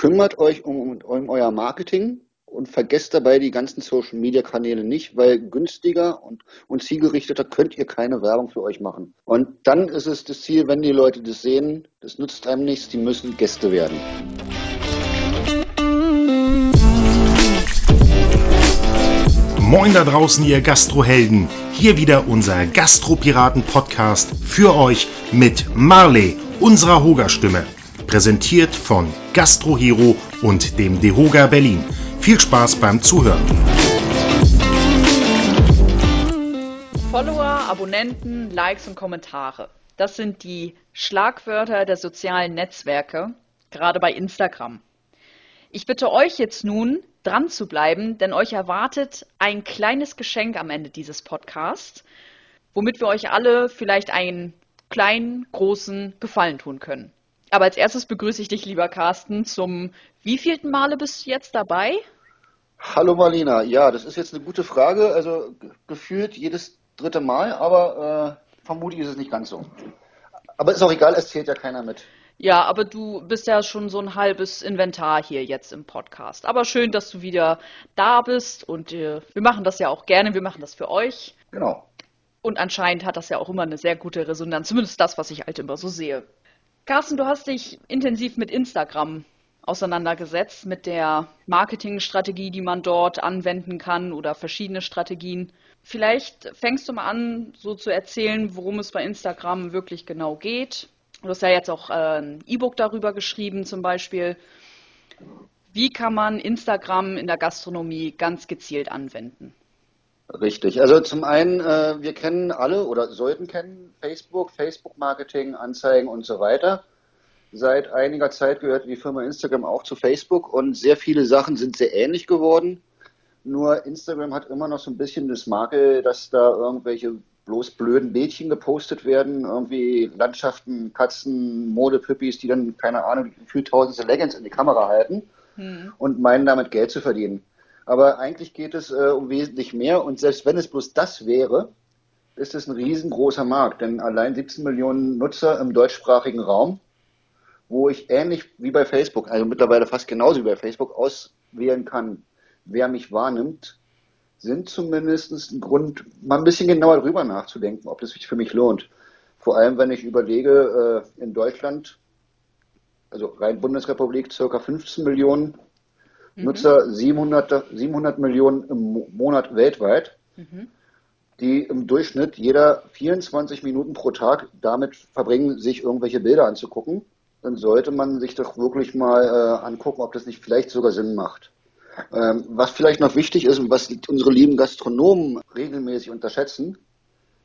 kümmert euch um, um euer Marketing und vergesst dabei die ganzen Social Media Kanäle nicht, weil günstiger und, und zielgerichteter könnt ihr keine Werbung für euch machen. Und dann ist es das Ziel, wenn die Leute das sehen, das nützt einem nichts, die müssen Gäste werden. Moin da draußen, ihr Gastrohelden. Hier wieder unser Gastropiraten-Podcast für euch mit Marley, unserer Hoga-Stimme. Präsentiert von Gastrohero und dem Dehoga Berlin. Viel Spaß beim Zuhören. Follower, Abonnenten, Likes und Kommentare. Das sind die Schlagwörter der sozialen Netzwerke, gerade bei Instagram. Ich bitte euch jetzt nun, dran zu bleiben, denn euch erwartet ein kleines Geschenk am Ende dieses Podcasts, womit wir euch alle vielleicht einen kleinen, großen Gefallen tun können. Aber als erstes begrüße ich dich, lieber Carsten, zum wievielten Male bist du jetzt dabei? Hallo Marlina, ja, das ist jetzt eine gute Frage. Also gefühlt jedes dritte Mal, aber äh, vermutlich ist es nicht ganz so. Aber ist auch egal, es zählt ja keiner mit. Ja, aber du bist ja schon so ein halbes Inventar hier jetzt im Podcast. Aber schön, dass du wieder da bist und äh, wir machen das ja auch gerne, wir machen das für euch. Genau. Und anscheinend hat das ja auch immer eine sehr gute Resonanz, zumindest das, was ich halt immer so sehe. Carsten, du hast dich intensiv mit Instagram auseinandergesetzt, mit der Marketingstrategie, die man dort anwenden kann oder verschiedene Strategien. Vielleicht fängst du mal an, so zu erzählen, worum es bei Instagram wirklich genau geht Du hast ja jetzt auch äh, ein E-Book darüber geschrieben, zum Beispiel. Wie kann man Instagram in der Gastronomie ganz gezielt anwenden? Richtig. Also zum einen, äh, wir kennen alle oder sollten kennen Facebook, Facebook-Marketing, Anzeigen und so weiter. Seit einiger Zeit gehört die Firma Instagram auch zu Facebook und sehr viele Sachen sind sehr ähnlich geworden. Nur Instagram hat immer noch so ein bisschen das Makel, dass da irgendwelche bloß blöden Bildchen gepostet werden, irgendwie Landschaften, Katzen, Modepüppis, die dann, keine Ahnung, viel tausendste Leggings in die Kamera halten hm. und meinen damit Geld zu verdienen. Aber eigentlich geht es äh, um wesentlich mehr und selbst wenn es bloß das wäre, ist es ein riesengroßer Markt, denn allein 17 Millionen Nutzer im deutschsprachigen Raum, wo ich ähnlich wie bei Facebook, also mittlerweile fast genauso wie bei Facebook, auswählen kann, wer mich wahrnimmt, sind zumindest ein Grund, mal ein bisschen genauer drüber nachzudenken, ob das sich für mich lohnt. Vor allem, wenn ich überlege, äh, in Deutschland, also rein Bundesrepublik, circa 15 Millionen mhm. Nutzer, 700, 700 Millionen im Monat weltweit, mhm. die im Durchschnitt jeder 24 Minuten pro Tag damit verbringen, sich irgendwelche Bilder anzugucken, dann sollte man sich doch wirklich mal äh, angucken, ob das nicht vielleicht sogar Sinn macht. Ähm, was vielleicht noch wichtig ist und was unsere lieben Gastronomen regelmäßig unterschätzen,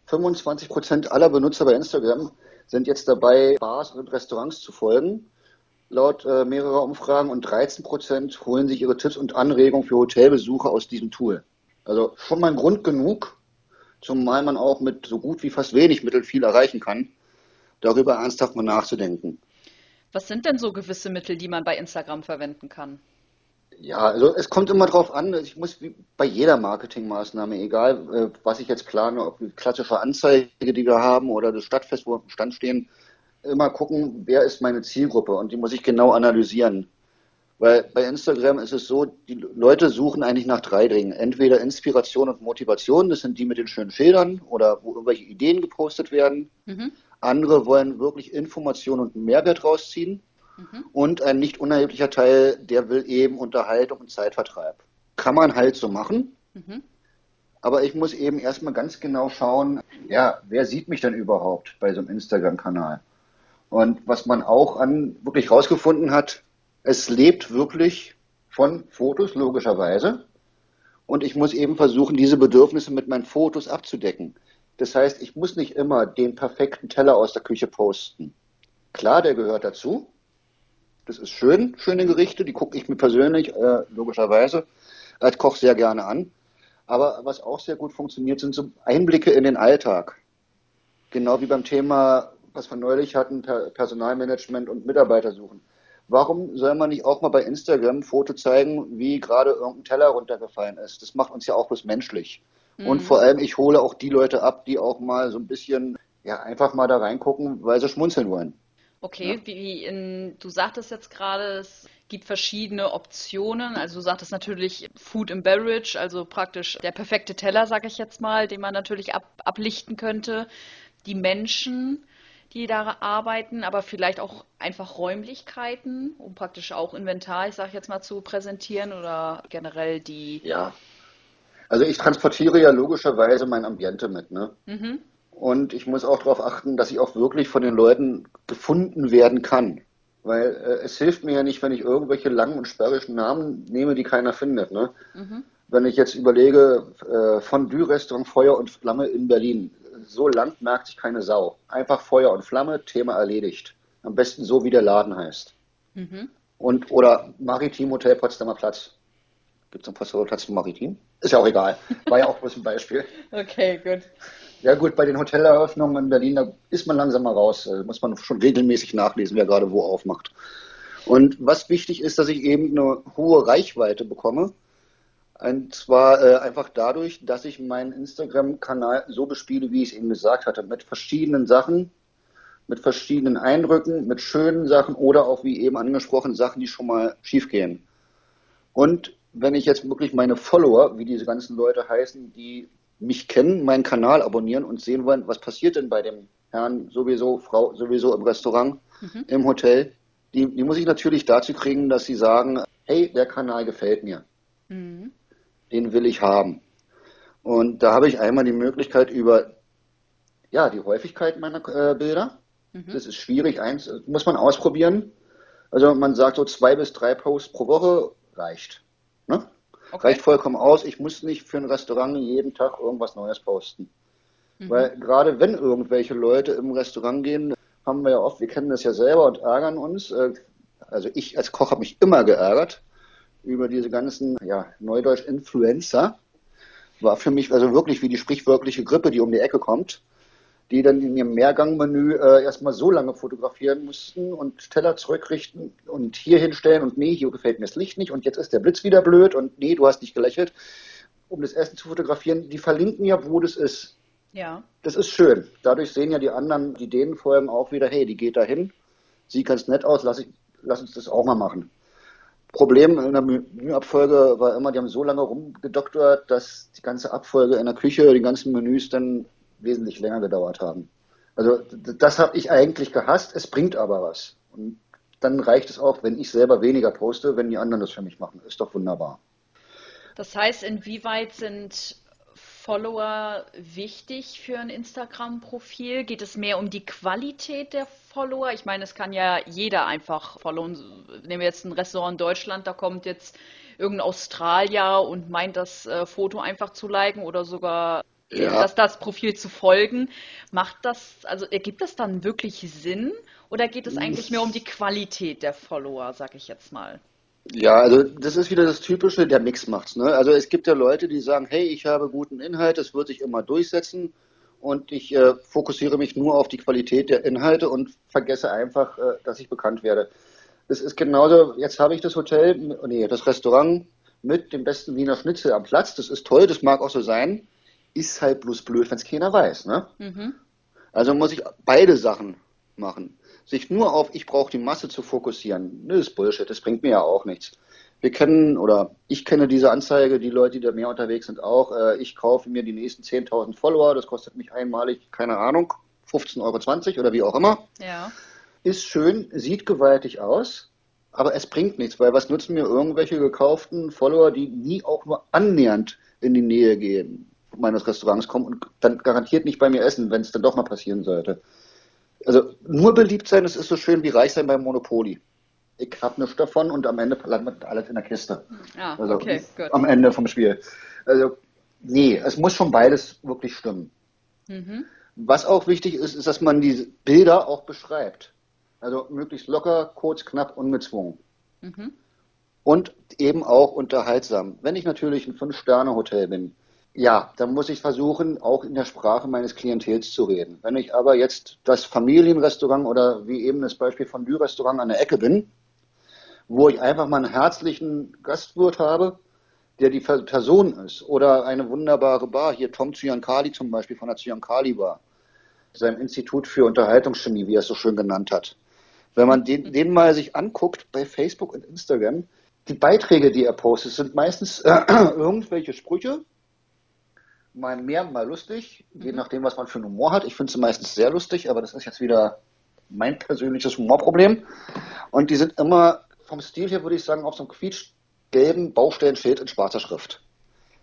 25 Prozent aller Benutzer bei Instagram sind jetzt dabei, Bars und Restaurants zu folgen, laut äh, mehrerer Umfragen, und 13 Prozent holen sich ihre Tipps und Anregungen für Hotelbesuche aus diesem Tool. Also schon mal ein Grund genug, zumal man auch mit so gut wie fast wenig Mittel viel erreichen kann, darüber ernsthaft mal nachzudenken. Was sind denn so gewisse Mittel, die man bei Instagram verwenden kann? Ja, also es kommt immer drauf an. Ich muss wie bei jeder Marketingmaßnahme, egal äh, was ich jetzt plane, ob die klassische Anzeige, die wir haben, oder das Stadtfest, wo wir am Stand stehen, immer gucken, wer ist meine Zielgruppe und die muss ich genau analysieren. Weil bei Instagram ist es so, die Leute suchen eigentlich nach drei Dingen. Entweder Inspiration und Motivation, das sind die mit den schönen Schildern oder wo irgendwelche Ideen gepostet werden. Mhm. Andere wollen wirklich Information und Mehrwert rausziehen. Mhm. Und ein nicht unerheblicher Teil, der will eben Unterhaltung und Zeitvertreib. Kann man halt so machen. Mhm. Aber ich muss eben erstmal ganz genau schauen, ja, wer sieht mich denn überhaupt bei so einem Instagram-Kanal? Und was man auch an wirklich rausgefunden hat, es lebt wirklich von Fotos, logischerweise. Und ich muss eben versuchen, diese Bedürfnisse mit meinen Fotos abzudecken. Das heißt, ich muss nicht immer den perfekten Teller aus der Küche posten. Klar, der gehört dazu. Das ist schön, schöne Gerichte, die gucke ich mir persönlich äh, logischerweise als Koch sehr gerne an. Aber was auch sehr gut funktioniert, sind so Einblicke in den Alltag. Genau wie beim Thema, was wir neulich hatten, Personalmanagement und Mitarbeiter suchen. Warum soll man nicht auch mal bei Instagram ein Foto zeigen, wie gerade irgendein Teller runtergefallen ist? Das macht uns ja auch bloß menschlich. Mhm. Und vor allem, ich hole auch die Leute ab, die auch mal so ein bisschen, ja, einfach mal da reingucken, weil sie schmunzeln wollen. Okay, ja. wie in, du sagtest jetzt gerade, es gibt verschiedene Optionen. Also du sagtest natürlich Food and Beverage, also praktisch der perfekte Teller, sag ich jetzt mal, den man natürlich ab, ablichten könnte. Die Menschen, die da arbeiten, aber vielleicht auch einfach Räumlichkeiten, um praktisch auch Inventar, ich sag jetzt mal, zu präsentieren oder generell die. Ja. Also ich transportiere ja logischerweise mein Ambiente mit, ne? Mhm. Und ich muss auch darauf achten, dass ich auch wirklich von den Leuten gefunden werden kann. Weil äh, es hilft mir ja nicht, wenn ich irgendwelche langen und sperrigen Namen nehme, die keiner findet. Ne? Mhm. Wenn ich jetzt überlege, äh, Fondue-Restaurant Feuer und Flamme in Berlin, so lang merkt sich keine Sau. Einfach Feuer und Flamme, Thema erledigt. Am besten so, wie der Laden heißt. Mhm. Und, oder Maritim Hotel Potsdamer Platz. Gibt es einen Potsdamer Platz Maritim? Ist ja auch egal. War ja auch bloß ein Beispiel. okay, gut. Ja gut, bei den Hoteleröffnungen in Berlin, da ist man langsam mal raus. Da muss man schon regelmäßig nachlesen, wer gerade wo aufmacht. Und was wichtig ist, dass ich eben eine hohe Reichweite bekomme. Und zwar äh, einfach dadurch, dass ich meinen Instagram-Kanal so bespiele, wie ich es eben gesagt hatte, mit verschiedenen Sachen, mit verschiedenen Eindrücken, mit schönen Sachen oder auch, wie eben angesprochen, Sachen, die schon mal schiefgehen. Und wenn ich jetzt wirklich meine Follower, wie diese ganzen Leute heißen, die mich kennen, meinen Kanal abonnieren und sehen wollen, was passiert denn bei dem Herrn sowieso, Frau sowieso im Restaurant, mhm. im Hotel, die, die, muss ich natürlich dazu kriegen, dass sie sagen, hey, der Kanal gefällt mir. Mhm. Den will ich haben. Und da habe ich einmal die Möglichkeit über ja, die Häufigkeit meiner äh, Bilder. Mhm. Das ist schwierig, eins muss man ausprobieren. Also man sagt so zwei bis drei Posts pro Woche reicht. Ne? Okay. Reicht vollkommen aus. Ich muss nicht für ein Restaurant jeden Tag irgendwas Neues posten. Mhm. Weil gerade wenn irgendwelche Leute im Restaurant gehen, haben wir ja oft, wir kennen das ja selber und ärgern uns. Äh, also ich als Koch habe mich immer geärgert über diese ganzen, ja, Neudeutsch Influencer. War für mich also wirklich wie die sprichwörtliche Grippe, die um die Ecke kommt die dann in ihrem Mehrgangmenü äh, erstmal so lange fotografieren mussten und Teller zurückrichten und hier hinstellen und nee, hier gefällt mir das Licht nicht und jetzt ist der Blitz wieder blöd und nee, du hast nicht gelächelt, um das Essen zu fotografieren. Die verlinken ja, wo das ist. Ja. Das ist schön. Dadurch sehen ja die anderen, die denen folgen, auch wieder, hey, die geht da hin, sieht ganz nett aus, lass, ich, lass uns das auch mal machen. Problem in der Menüabfolge war immer, die haben so lange rumgedoktert, dass die ganze Abfolge in der Küche, die ganzen Menüs dann wesentlich länger gedauert haben. Also das habe ich eigentlich gehasst, es bringt aber was. Und dann reicht es auch, wenn ich selber weniger poste, wenn die anderen das für mich machen. Ist doch wunderbar. Das heißt, inwieweit sind Follower wichtig für ein Instagram-Profil? Geht es mehr um die Qualität der Follower? Ich meine, es kann ja jeder einfach followen. Nehmen wir jetzt ein Restaurant in Deutschland, da kommt jetzt irgendein Australier und meint das äh, Foto einfach zu liken oder sogar ja. dass das Profil zu folgen. Macht das, also ergibt das dann wirklich Sinn oder geht es eigentlich mehr um die Qualität der Follower, sag ich jetzt mal? Ja, also das ist wieder das Typische, der Mix macht's. Ne? Also es gibt ja Leute, die sagen, hey, ich habe guten Inhalt, das wird sich immer durchsetzen und ich äh, fokussiere mich nur auf die Qualität der Inhalte und vergesse einfach, äh, dass ich bekannt werde. Es ist genauso, jetzt habe ich das Hotel, nee, das Restaurant mit dem besten Wiener Schnitzel am Platz. Das ist toll, das mag auch so sein ist halt bloß blöd, wenn es keiner weiß. Ne? Mhm. Also muss ich beide Sachen machen. Sich nur auf, ich brauche die Masse zu fokussieren, das ist Bullshit, das bringt mir ja auch nichts. Wir kennen, oder ich kenne diese Anzeige, die Leute, die da mehr unterwegs sind, auch. Äh, ich kaufe mir die nächsten 10.000 Follower, das kostet mich einmalig, keine Ahnung, 15,20 Euro oder wie auch immer. Ja. Ist schön, sieht gewaltig aus, aber es bringt nichts, weil was nutzen mir irgendwelche gekauften Follower, die nie auch nur annähernd in die Nähe gehen? meines Restaurants kommen und dann garantiert nicht bei mir essen, wenn es dann doch mal passieren sollte. Also nur beliebt sein, das ist so schön wie reich sein beim Monopoly. Ich habe nichts davon und am Ende landet alles in der Kiste. Ah, also okay, gut. Am Ende vom Spiel. Also nee, es muss schon beides wirklich stimmen. Mhm. Was auch wichtig ist, ist, dass man diese Bilder auch beschreibt. Also möglichst locker, kurz, knapp, ungezwungen. Mhm. Und eben auch unterhaltsam. Wenn ich natürlich ein Fünf-Sterne-Hotel bin, ja, dann muss ich versuchen, auch in der Sprache meines Klientels zu reden. Wenn ich aber jetzt das Familienrestaurant oder wie eben das Beispiel von Lü-Restaurant an der Ecke bin, wo ich einfach mal einen herzlichen Gastwirt habe, der die Person ist, oder eine wunderbare Bar, hier Tom Zyankali zum Beispiel von der Zyankali Bar, seinem Institut für Unterhaltungschemie, wie er es so schön genannt hat. Wenn man den, den mal sich anguckt bei Facebook und Instagram, die Beiträge, die er postet, sind meistens äh, irgendwelche Sprüche, mal mehr, mal lustig, je Mhm. nachdem, was man für einen Humor hat. Ich finde sie meistens sehr lustig, aber das ist jetzt wieder mein persönliches Humorproblem. Und die sind immer vom Stil her, würde ich sagen, auf so einem quietschgelben Baustellenschild in schwarzer Schrift.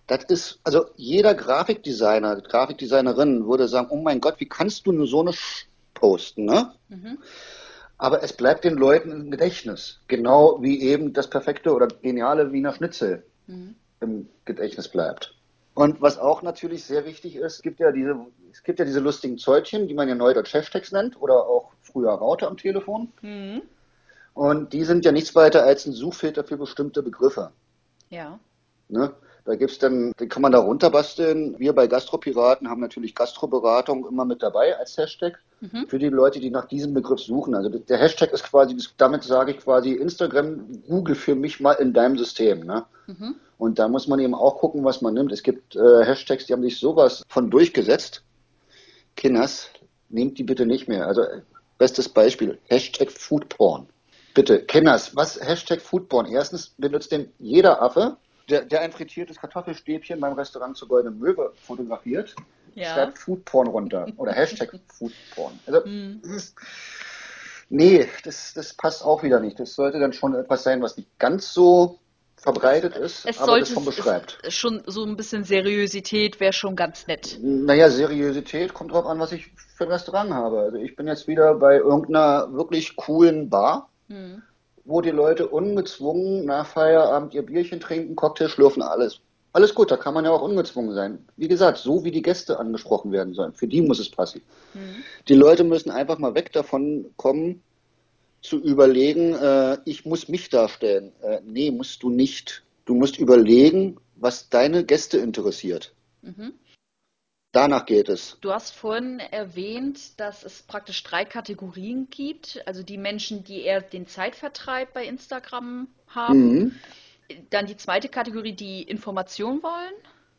Das ist, also jeder Grafikdesigner, Grafikdesignerin würde sagen, oh mein Gott, wie kannst du nur so eine Sch posten, ne? Mhm. Aber es bleibt den Leuten im Gedächtnis. Genau wie eben das perfekte oder geniale Wiener Schnitzel Mhm. im Gedächtnis bleibt. Und was auch natürlich sehr wichtig ist, es gibt ja diese, es gibt ja diese lustigen Zeugchen, die man ja neudeutsch Hashtags nennt oder auch früher Raute am Telefon. Mhm. Und die sind ja nichts weiter als ein Suchfilter für bestimmte Begriffe. Ja. Ne? Da gibt's dann, den kann man da runterbasteln. Wir bei Gastropiraten haben natürlich Gastroberatung immer mit dabei als Hashtag Mhm. für die Leute, die nach diesem Begriff suchen. Also der Hashtag ist quasi, damit sage ich quasi Instagram, Google für mich mal in deinem System. Ne? Mhm. Und da muss man eben auch gucken, was man nimmt. Es gibt äh, Hashtags, die haben sich sowas von durchgesetzt. Kinders, nehmt die bitte nicht mehr. Also bestes Beispiel, Hashtag Foodporn. Bitte, Kinders, was Hashtag Foodporn? Erstens benutzt den jeder Affe, der, der ein frittiertes Kartoffelstäbchen beim Restaurant zur Goldenen Möwe fotografiert, Ja. schreibt Foodporn runter oder Hashtag Foodporn. Also, das ist- nee, das, das passt auch wieder nicht. Das sollte dann schon etwas sein, was nicht ganz so verbreitet ist, Es aber das sollte schon beschreibt. es, schon so ein bisschen Seriosität wäre schon ganz nett. Naja, Seriosität kommt drauf an, was ich für ein Restaurant habe. Also ich bin jetzt wieder bei irgendeiner wirklich coolen Bar, Mhm. Wo die Leute ungezwungen nach Feierabend ihr Bierchen trinken, Cocktail schlürfen, alles. Alles gut, da kann man ja auch ungezwungen sein. Wie gesagt, so wie die Gäste angesprochen werden sollen. Für die muss es passen. Mhm. Die Leute müssen einfach mal weg davon kommen, zu überlegen, äh, ich muss mich darstellen. Äh, nee, musst du nicht. Du musst überlegen, was deine Gäste interessiert. Mhm. Danach geht es. Du hast vorhin erwähnt, dass es praktisch drei Kategorien gibt. Also die Menschen, die eher den Zeitvertreib bei Instagram haben. Mhm. Dann die zweite Kategorie, die Information wollen.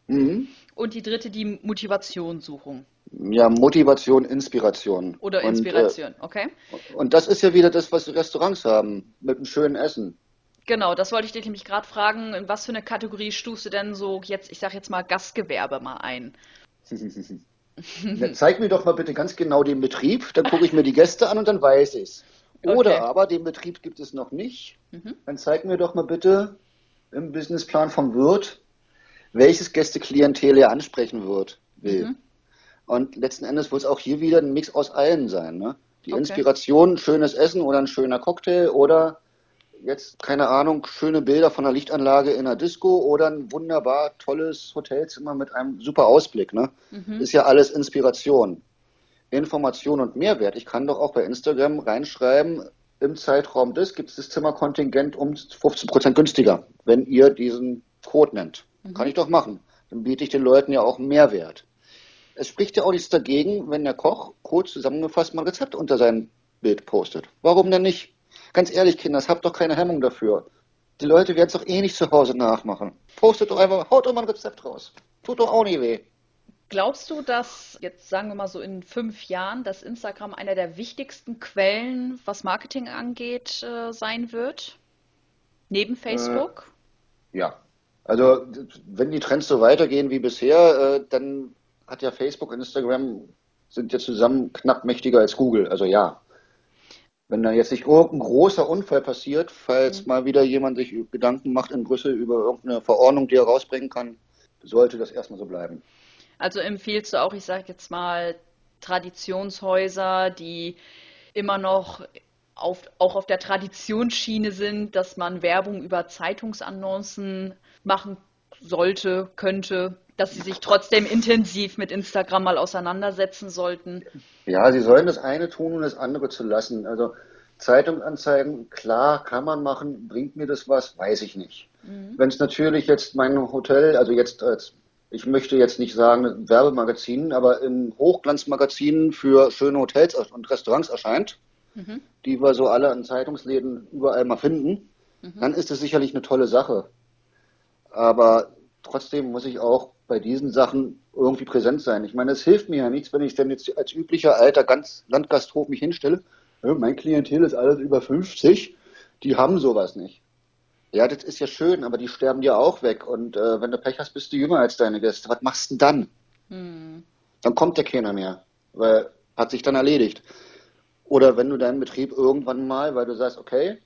Mhm. Und die dritte, die Motivation suchen. Ja, Motivation, Inspiration. Oder Und, Inspiration, okay? Äh, und das ist ja wieder das, was die Restaurants haben, mit einem schönen Essen. Genau, das wollte ich dich nämlich gerade fragen. In was für eine Kategorie stufst du denn so jetzt, ich sag jetzt mal Gastgewerbe mal ein? Ja, zeig mir doch mal bitte ganz genau den Betrieb, dann gucke ich mir die Gäste an und dann weiß ich's. Oder Okay. aber den Betrieb gibt es noch nicht. Mhm. Dann zeig mir doch mal bitte im Businessplan vom Wirt, welches Gästeklientel er ansprechen wird, will. Mhm. Und letzten Endes wird es auch hier wieder ein Mix aus allen sein. Ne? Die Okay. Inspiration, schönes Essen oder ein schöner Cocktail oder jetzt, keine Ahnung, schöne Bilder von einer Lichtanlage in einer Disco oder ein wunderbar tolles Hotelzimmer mit einem super Ausblick. Ne? Mhm. Ist ja alles Inspiration. Information und Mehrwert. Ich kann doch auch bei Instagram reinschreiben, im Zeitraum des gibt es das Zimmerkontingent um 15% günstiger, wenn ihr diesen Code nennt. Kann ich doch machen. Dann biete ich den Leuten ja auch Mehrwert. Es spricht ja auch nichts dagegen, wenn der Koch kurz zusammengefasst mal ein Rezept unter sein Bild postet. Warum denn nicht? Ganz ehrlich, Kinder, habt doch keine Hemmung dafür. Die Leute werden es doch eh nicht zu Hause nachmachen. Postet doch einfach, haut doch mal ein Rezept raus. Tut doch auch nie weh. Glaubst du, dass jetzt sagen wir mal so in fünf Jahren, dass Instagram einer der wichtigsten Quellen, was Marketing angeht, äh, sein wird? Neben Facebook? Ja. Also, wenn die Trends so weitergehen wie bisher, äh, dann hat ja Facebook und Instagram sind ja zusammen knapp mächtiger als Google. Also ja. Wenn da jetzt nicht irgendein großer Unfall passiert, falls mal wieder jemand sich Gedanken macht in Brüssel über irgendeine Verordnung, die er rausbringen kann, sollte das erstmal so bleiben. Also empfiehlst du auch, ich sage jetzt mal, Traditionshäuser, die immer noch auf, auch auf der Traditionsschiene sind, dass man Werbung über Zeitungsannoncen machen sollte, könnte, dass sie sich trotzdem intensiv mit Instagram mal auseinandersetzen sollten. Ja, sie sollen das eine tun und das andere zu lassen. Also Zeitungsanzeigen, klar, kann man machen. Bringt mir das was? Weiß ich nicht. Wenn es natürlich jetzt mein Hotel, also jetzt als, ich möchte jetzt nicht sagen Werbemagazin, aber in Hochglanzmagazinen für schöne Hotels und Restaurants erscheint, Mhm. die wir so alle an Zeitungsläden überall mal finden, dann ist es sicherlich eine tolle Sache. Aber trotzdem muss ich auch bei diesen Sachen irgendwie präsent sein. Ich meine, es hilft mir ja nichts, wenn ich denn jetzt als üblicher alter ganz Landgasthof mich hinstelle mein Klientel ist alles über 50, die haben sowas nicht. Ja, das ist ja schön, aber die sterben dir auch weg. Und äh, wenn du Pech hast, bist du jünger als deine Gäste. Was machst du denn dann? Hm. Dann kommt ja keiner mehr, weil hat sich dann erledigt. Oder wenn du deinen Betrieb irgendwann mal, weil du sagst, okay,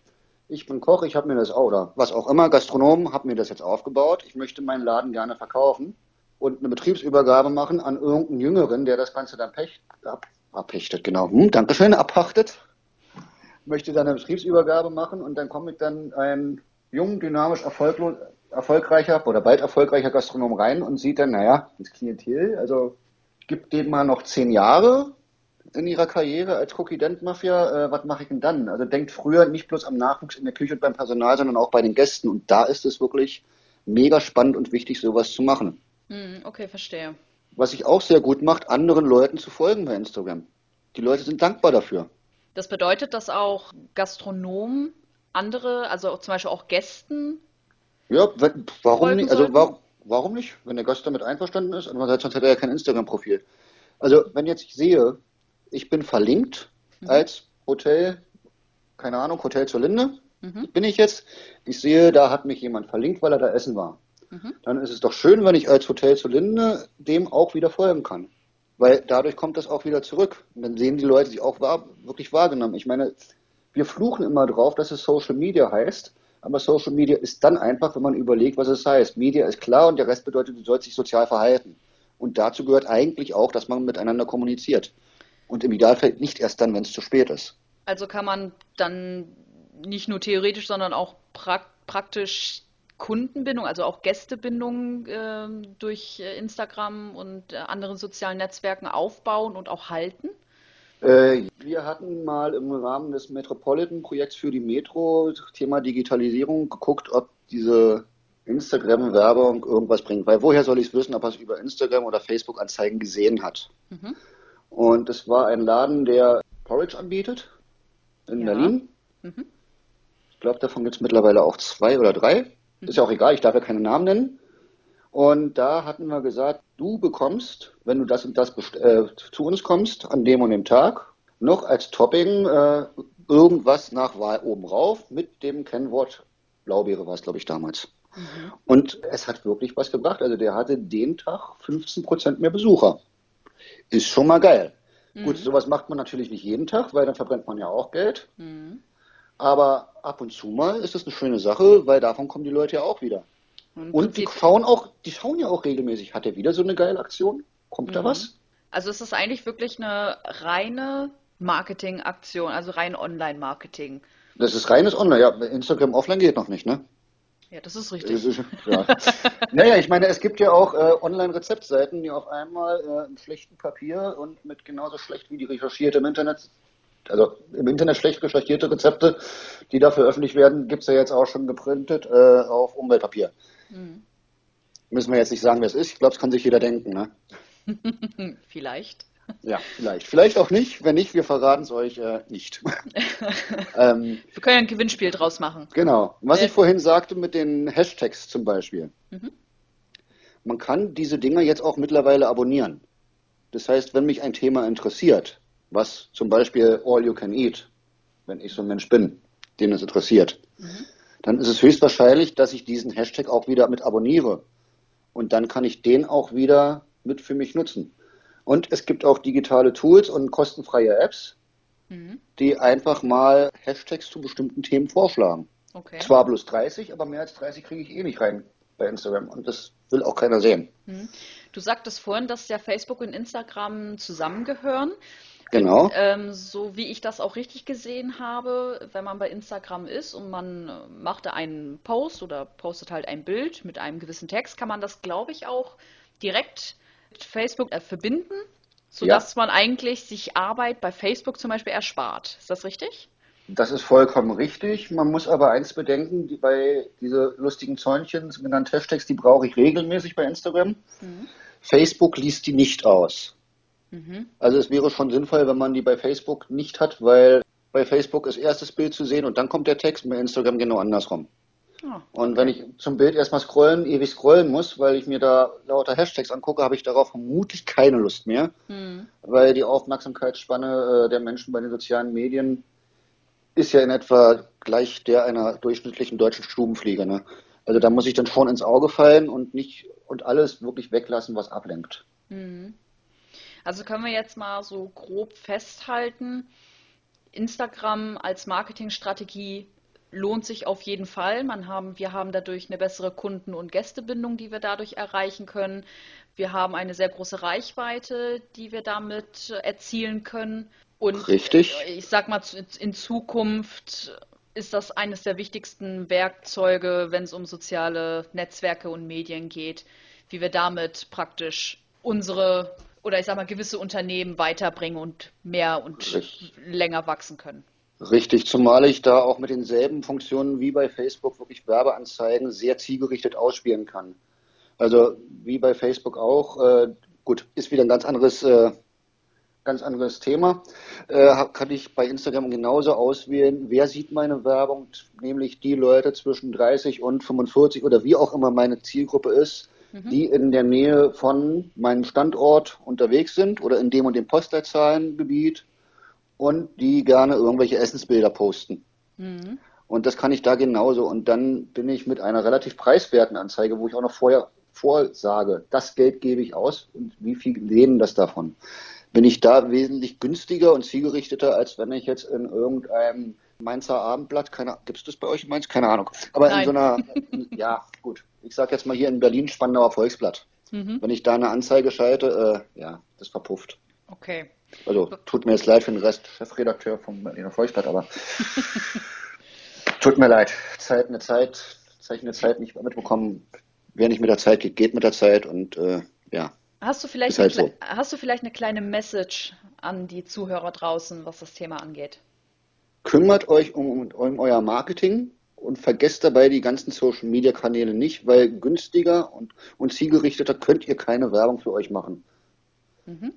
ich bin Koch, ich habe mir das, oder was auch immer, Gastronom, habe mir das jetzt aufgebaut, ich möchte meinen Laden gerne verkaufen und eine Betriebsübergabe machen an irgendeinen Jüngeren, der das Ganze dann pecht, ab, abpechtet, genau, hm, Dankeschön, abpachtet, möchte dann eine Betriebsübergabe machen und dann komme ich dann ein jung, dynamisch, erfolgreicher oder bald erfolgreicher Gastronom rein und sieht dann, naja, das Klientel, also gibt dem mal noch zehn Jahre, in ihrer Karriere als Cookie Dent Mafia, äh, was mache ich denn dann? Also denkt früher nicht bloß am Nachwuchs in der Küche und beim Personal, sondern auch bei den Gästen. Und da ist es wirklich mega spannend und wichtig, sowas zu machen. Hm, okay, verstehe. Was sich auch sehr gut macht, anderen Leuten zu folgen bei Instagram. Die Leute sind dankbar dafür. Das bedeutet, dass auch Gastronomen andere, also zum Beispiel auch Gästen. Ja, warum nicht? Also warum, warum nicht? Wenn der Gast damit einverstanden ist, andererseits sonst hat er ja kein Instagram-Profil. Also wenn jetzt ich sehe, ich bin verlinkt mhm. als Hotel, keine Ahnung, Hotel zur Linde. Mhm. Bin ich jetzt. Ich sehe, da hat mich jemand verlinkt, weil er da essen war. Mhm. Dann ist es doch schön, wenn ich als Hotel zur Linde dem auch wieder folgen kann. Weil dadurch kommt das auch wieder zurück. Und dann sehen die Leute sich auch wahr, wirklich wahrgenommen. Ich meine, wir fluchen immer drauf, dass es Social Media heißt. Aber Social Media ist dann einfach, wenn man überlegt, was es heißt. Media ist klar und der Rest bedeutet, du sollst dich sozial verhalten. Und dazu gehört eigentlich auch, dass man miteinander kommuniziert. Und im Idealfall nicht erst dann, wenn es zu spät ist. Also kann man dann nicht nur theoretisch, sondern auch pra praktisch Kundenbindung, also auch Gästebindung äh, durch Instagram und äh, anderen sozialen Netzwerken aufbauen und auch halten? Äh, wir hatten mal im Rahmen des Metropolitan-Projekts für die Metro Thema Digitalisierung geguckt, ob diese Instagram-Werbung irgendwas bringt. Weil woher soll ich es wissen, ob er es über Instagram oder Facebook-Anzeigen gesehen hat? Mhm. Und es war ein Laden, der Porridge anbietet in ja. Berlin. Mhm. Ich glaube, davon gibt es mittlerweile auch zwei oder drei. Mhm. Ist ja auch egal, ich darf ja keine Namen nennen. Und da hatten wir gesagt, du bekommst, wenn du das und das äh, zu uns kommst, an dem und dem Tag, noch als Topping äh, irgendwas nach Wahl oben rauf mit dem Kennwort Blaubeere war es, glaube ich, damals. Mhm. Und es hat wirklich was gebracht. Also der hatte den Tag 15 Prozent mehr Besucher ist schon mal geil. Mhm. Gut, sowas macht man natürlich nicht jeden Tag, weil dann verbrennt man ja auch Geld. Mhm. Aber ab und zu mal ist es eine schöne Sache, weil davon kommen die Leute ja auch wieder. Und, und die schauen auch, die schauen ja auch regelmäßig. Hat er wieder so eine geile Aktion? Kommt mhm. da was? Also es ist eigentlich wirklich eine reine Marketingaktion, also rein Online-Marketing. Das ist reines Online, ja. Instagram offline geht noch nicht, ne? Ja, das ist richtig. Das ist, ja. naja, ich meine, es gibt ja auch äh, Online-Rezeptseiten, die auf einmal äh, in schlechtem Papier und mit genauso schlecht wie die recherchierte im Internet, also im Internet schlecht recherchierte Rezepte, die da veröffentlicht werden, gibt es ja jetzt auch schon geprintet äh, auf Umweltpapier. Mhm. Müssen wir jetzt nicht sagen, wer es ist. Ich glaube, es kann sich jeder denken, ne? Vielleicht. Ja, vielleicht. Vielleicht auch nicht. Wenn nicht, wir verraten es euch äh, nicht. ähm, wir können ja ein Gewinnspiel draus machen. Genau. Was äh, ich vorhin sagte mit den Hashtags zum Beispiel. Mhm. Man kann diese Dinger jetzt auch mittlerweile abonnieren. Das heißt, wenn mich ein Thema interessiert, was zum Beispiel All You Can Eat, wenn ich so ein Mensch bin, den es interessiert, mhm. dann ist es höchstwahrscheinlich, dass ich diesen Hashtag auch wieder mit abonniere. Und dann kann ich den auch wieder mit für mich nutzen. Und es gibt auch digitale Tools und kostenfreie Apps, mhm. die einfach mal Hashtags zu bestimmten Themen vorschlagen. Okay. Zwar bloß 30, aber mehr als 30 kriege ich eh nicht rein bei Instagram und das will auch keiner sehen. Mhm. Du sagtest vorhin, dass ja Facebook und Instagram zusammengehören. Genau. Ähm, so wie ich das auch richtig gesehen habe, wenn man bei Instagram ist und man macht da einen Post oder postet halt ein Bild mit einem gewissen Text, kann man das, glaube ich, auch direkt Facebook äh, verbinden, sodass ja. man eigentlich sich Arbeit bei Facebook zum Beispiel erspart. Ist das richtig? Das ist vollkommen richtig. Man muss aber eins bedenken, die, bei diese lustigen Zäunchen, genannten Hashtags, die brauche ich regelmäßig bei Instagram. Mhm. Facebook liest die nicht aus. Mhm. Also es wäre schon sinnvoll, wenn man die bei Facebook nicht hat, weil bei Facebook ist erstes Bild zu sehen und dann kommt der Text, bei Instagram genau andersrum. Ah, und wenn ich zum Bild erstmal scrollen, ewig scrollen muss, weil ich mir da lauter Hashtags angucke, habe ich darauf vermutlich keine Lust mehr, hm. weil die Aufmerksamkeitsspanne äh, der Menschen bei den sozialen Medien ist ja in etwa gleich der einer durchschnittlichen deutschen Stubenfliege. Ne? Also da muss ich dann schon ins Auge fallen und nicht und alles wirklich weglassen, was ablenkt. Hm. Also können wir jetzt mal so grob festhalten, Instagram als Marketingstrategie lohnt sich auf jeden Fall. Man haben, wir haben dadurch eine bessere Kunden- und Gästebindung, die wir dadurch erreichen können. Wir haben eine sehr große Reichweite, die wir damit erzielen können. Und Richtig. ich sag mal, in Zukunft ist das eines der wichtigsten Werkzeuge, wenn es um soziale Netzwerke und Medien geht, wie wir damit praktisch unsere oder ich sag mal gewisse Unternehmen weiterbringen und mehr und Richtig. länger wachsen können. Richtig, zumal ich da auch mit denselben Funktionen wie bei Facebook wirklich Werbeanzeigen sehr zielgerichtet ausspielen kann. Also wie bei Facebook auch, äh, gut, ist wieder ein ganz anderes, äh, ganz anderes Thema. Äh, kann ich bei Instagram genauso auswählen, wer sieht meine Werbung, nämlich die Leute zwischen 30 und 45 oder wie auch immer meine Zielgruppe ist, mhm. die in der Nähe von meinem Standort unterwegs sind oder in dem und dem Postleitzahlengebiet und die gerne irgendwelche Essensbilder posten. Mhm. Und das kann ich da genauso. Und dann bin ich mit einer relativ preiswerten Anzeige, wo ich auch noch vorher vorsage, das Geld gebe ich aus und wie viel nehmen das davon. Bin ich da wesentlich günstiger und zielgerichteter, als wenn ich jetzt in irgendeinem Mainzer Abendblatt, keine, gibt es das bei euch in Mainz? Keine Ahnung. Aber Nein. in so einer, ja, gut. Ich sage jetzt mal hier in Berlin Spandauer Volksblatt. Mhm. Wenn ich da eine Anzeige schalte, äh, ja, das verpufft. Okay. Also tut mir jetzt leid für den Rest, Chefredakteur vom Berliner Volksblatt, aber tut mir leid. Zeit, eine Zeit, Zeichen der Zeit nicht mitbekommen. Wer nicht mit der Zeit geht, geht mit der Zeit und äh, ja. Hast du, vielleicht halt so. hast du vielleicht eine kleine Message an die Zuhörer draußen, was das Thema angeht? Kümmert euch um, um euer Marketing und vergesst dabei die ganzen Social Media Kanäle nicht, weil günstiger und, und zielgerichteter könnt ihr keine Werbung für euch machen. Mhm.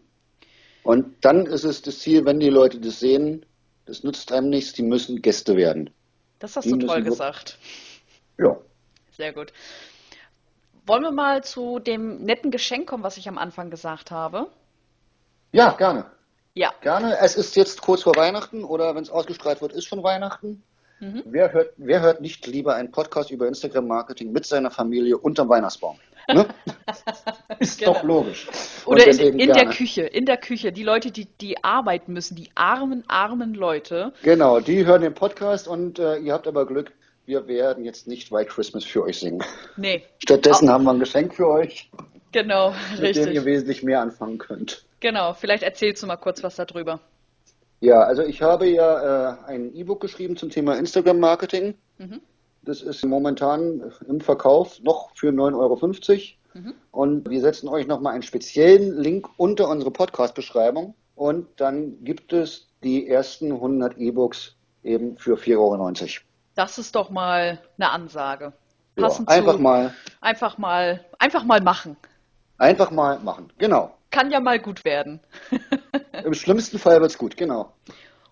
Und dann ist es das Ziel, wenn die Leute das sehen, das nützt einem nichts, die müssen Gäste werden. Das hast die du toll gesagt. Ja. Sehr gut. Wollen wir mal zu dem netten Geschenk kommen, was ich am Anfang gesagt habe? Ja, gerne. Ja. Gerne. Es ist jetzt kurz vor Weihnachten oder wenn es ausgestrahlt wird, ist schon Weihnachten. Mhm. Wer, hört, wer hört nicht lieber einen Podcast über Instagram-Marketing mit seiner Familie unterm Weihnachtsbaum? Ne? Ist genau. doch logisch. Oder in, in der Küche, in der Küche. Die Leute, die, die arbeiten müssen, die armen, armen Leute. Genau, die hören den Podcast und äh, ihr habt aber Glück, wir werden jetzt nicht White Christmas für euch singen. Nee. Stattdessen oh. haben wir ein Geschenk für euch. Genau, mit richtig. Mit dem ihr wesentlich mehr anfangen könnt. Genau, vielleicht erzählst du mal kurz was darüber. Ja, also ich habe ja äh, ein E-Book geschrieben zum Thema Instagram-Marketing. Mhm. Das ist momentan im Verkauf noch für 9,50 Euro. Mhm. Und wir setzen euch nochmal einen speziellen Link unter unsere Podcast-Beschreibung. Und dann gibt es die ersten 100 E-Books eben für 4,90 Euro. Das ist doch mal eine Ansage. Ja, einfach zu, mal. Einfach mal, einfach mal machen. Einfach mal machen, genau. Kann ja mal gut werden. Im schlimmsten Fall wird es gut, genau.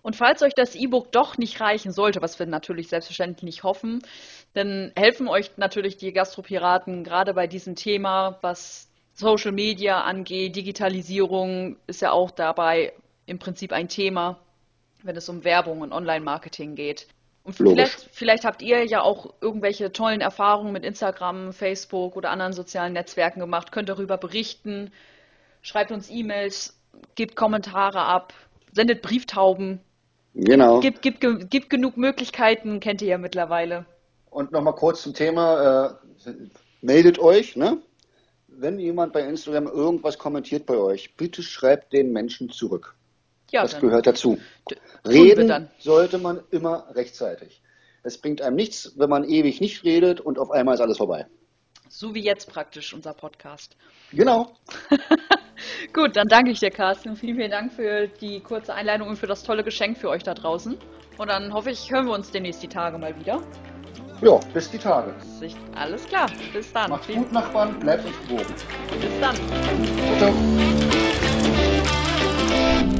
Und falls euch das E-Book doch nicht reichen sollte, was wir natürlich selbstverständlich nicht hoffen, dann helfen euch natürlich die Gastropiraten gerade bei diesem Thema, was Social Media angeht. Digitalisierung ist ja auch dabei im Prinzip ein Thema, wenn es um Werbung und Online-Marketing geht. Und vielleicht, vielleicht, habt ihr ja auch irgendwelche tollen Erfahrungen mit Instagram, Facebook oder anderen sozialen Netzwerken gemacht, könnt darüber berichten, schreibt uns E-Mails, gebt Kommentare ab, sendet Brieftauben. Genau. Gibt, gibt, gibt genug Möglichkeiten, kennt ihr ja mittlerweile. Und nochmal kurz zum Thema, äh, meldet euch, ne? Wenn jemand bei Instagram irgendwas kommentiert bei euch, bitte schreibt den Menschen zurück. Ja, das gehört dazu. Reden sollte man immer rechtzeitig. Es bringt einem nichts, wenn man ewig nicht redet und auf einmal ist alles vorbei. So wie jetzt praktisch unser Podcast. Genau. Gut, dann danke ich dir, Carsten. Vielen, vielen Dank für die kurze Einleitung und für das tolle Geschenk für euch da draußen. Und dann hoffe ich, hören wir uns demnächst die Tage mal wieder. Ja, bis die Tage. Alles klar, bis dann. Macht's gut, Nachbarn, bleibt uns gewogen. Bis dann. Ciao. ciao.